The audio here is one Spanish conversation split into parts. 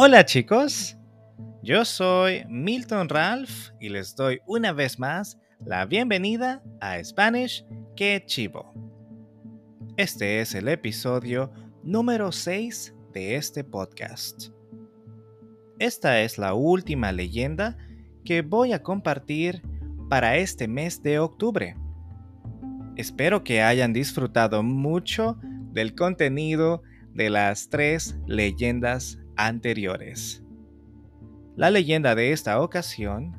Hola chicos, yo soy Milton Ralph y les doy una vez más la bienvenida a Spanish Que Chivo. Este es el episodio número 6 de este podcast. Esta es la última leyenda que voy a compartir para este mes de octubre. Espero que hayan disfrutado mucho del contenido de las tres leyendas anteriores. La leyenda de esta ocasión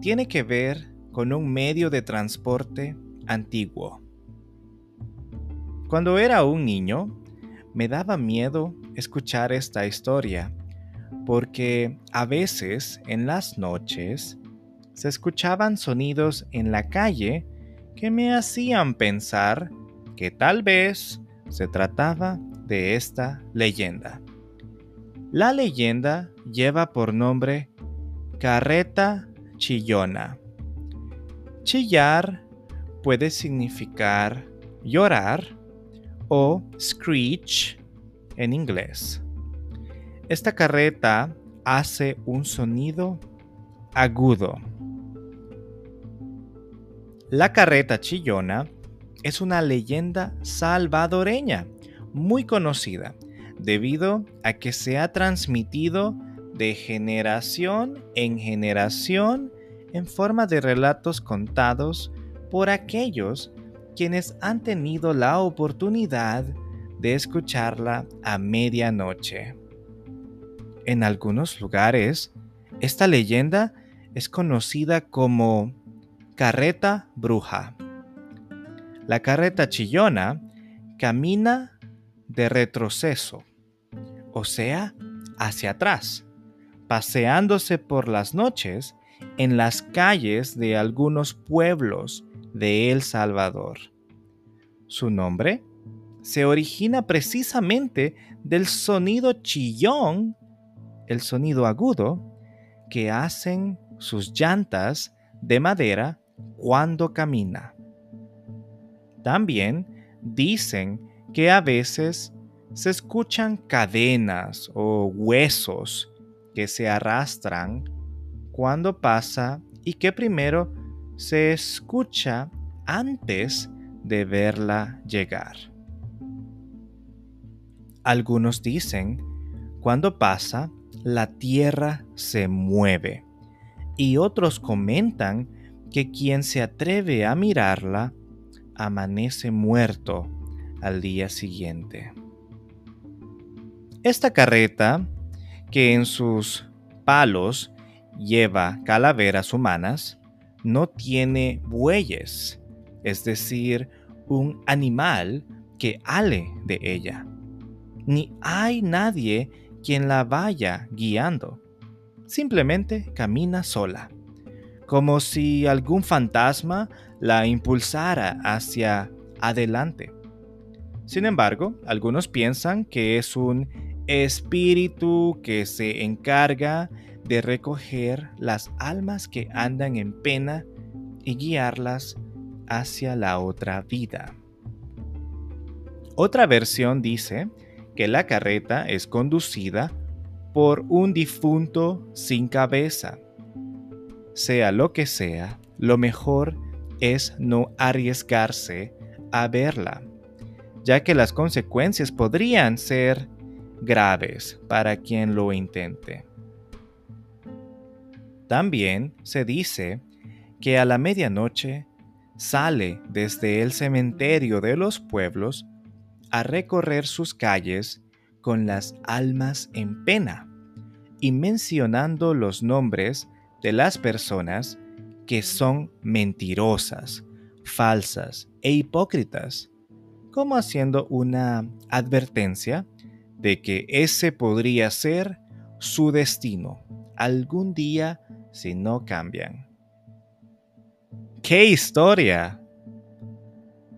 tiene que ver con un medio de transporte antiguo. Cuando era un niño, me daba miedo escuchar esta historia porque a veces en las noches se escuchaban sonidos en la calle que me hacían pensar que tal vez se trataba de esta leyenda. La leyenda lleva por nombre carreta chillona. Chillar puede significar llorar o screech en inglés. Esta carreta hace un sonido agudo. La carreta chillona es una leyenda salvadoreña muy conocida debido a que se ha transmitido de generación en generación en forma de relatos contados por aquellos quienes han tenido la oportunidad de escucharla a medianoche. En algunos lugares, esta leyenda es conocida como carreta bruja. La carreta chillona camina de retroceso o sea, hacia atrás, paseándose por las noches en las calles de algunos pueblos de El Salvador. Su nombre se origina precisamente del sonido chillón, el sonido agudo, que hacen sus llantas de madera cuando camina. También dicen que a veces se escuchan cadenas o huesos que se arrastran cuando pasa y que primero se escucha antes de verla llegar. Algunos dicen, cuando pasa, la tierra se mueve y otros comentan que quien se atreve a mirarla amanece muerto al día siguiente. Esta carreta, que en sus palos lleva calaveras humanas, no tiene bueyes, es decir, un animal que ale de ella. Ni hay nadie quien la vaya guiando. Simplemente camina sola, como si algún fantasma la impulsara hacia adelante. Sin embargo, algunos piensan que es un espíritu que se encarga de recoger las almas que andan en pena y guiarlas hacia la otra vida. Otra versión dice que la carreta es conducida por un difunto sin cabeza. Sea lo que sea, lo mejor es no arriesgarse a verla, ya que las consecuencias podrían ser graves para quien lo intente. También se dice que a la medianoche sale desde el cementerio de los pueblos a recorrer sus calles con las almas en pena y mencionando los nombres de las personas que son mentirosas, falsas e hipócritas, como haciendo una advertencia de que ese podría ser su destino algún día si no cambian. ¡Qué historia!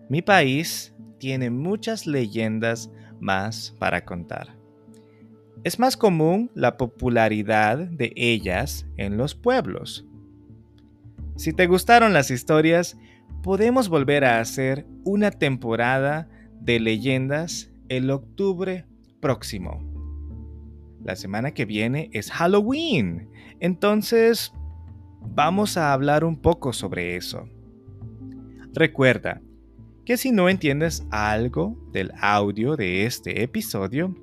Mi país tiene muchas leyendas más para contar. Es más común la popularidad de ellas en los pueblos. Si te gustaron las historias, podemos volver a hacer una temporada de leyendas el octubre próximo. la semana que viene es Halloween. Entonces, vamos a hablar un poco sobre eso. Recuerda que si no entiendes algo del audio de este episodio,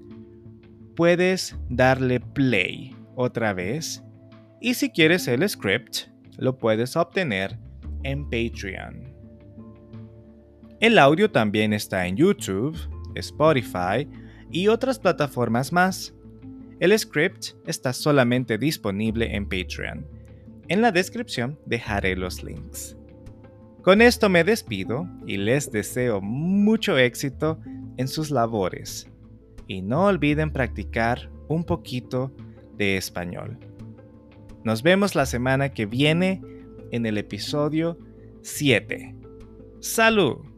puedes darle play otra vez y si quieres el script, lo puedes obtener en Patreon. El audio también está en YouTube, Spotify y otras plataformas más. El script está solamente disponible en Patreon. En la descripción dejaré los links. Con esto me despido y les deseo mucho éxito en sus labores. Y no olviden practicar un poquito de español. Nos vemos la semana que viene en el episodio 7. ¡Salud!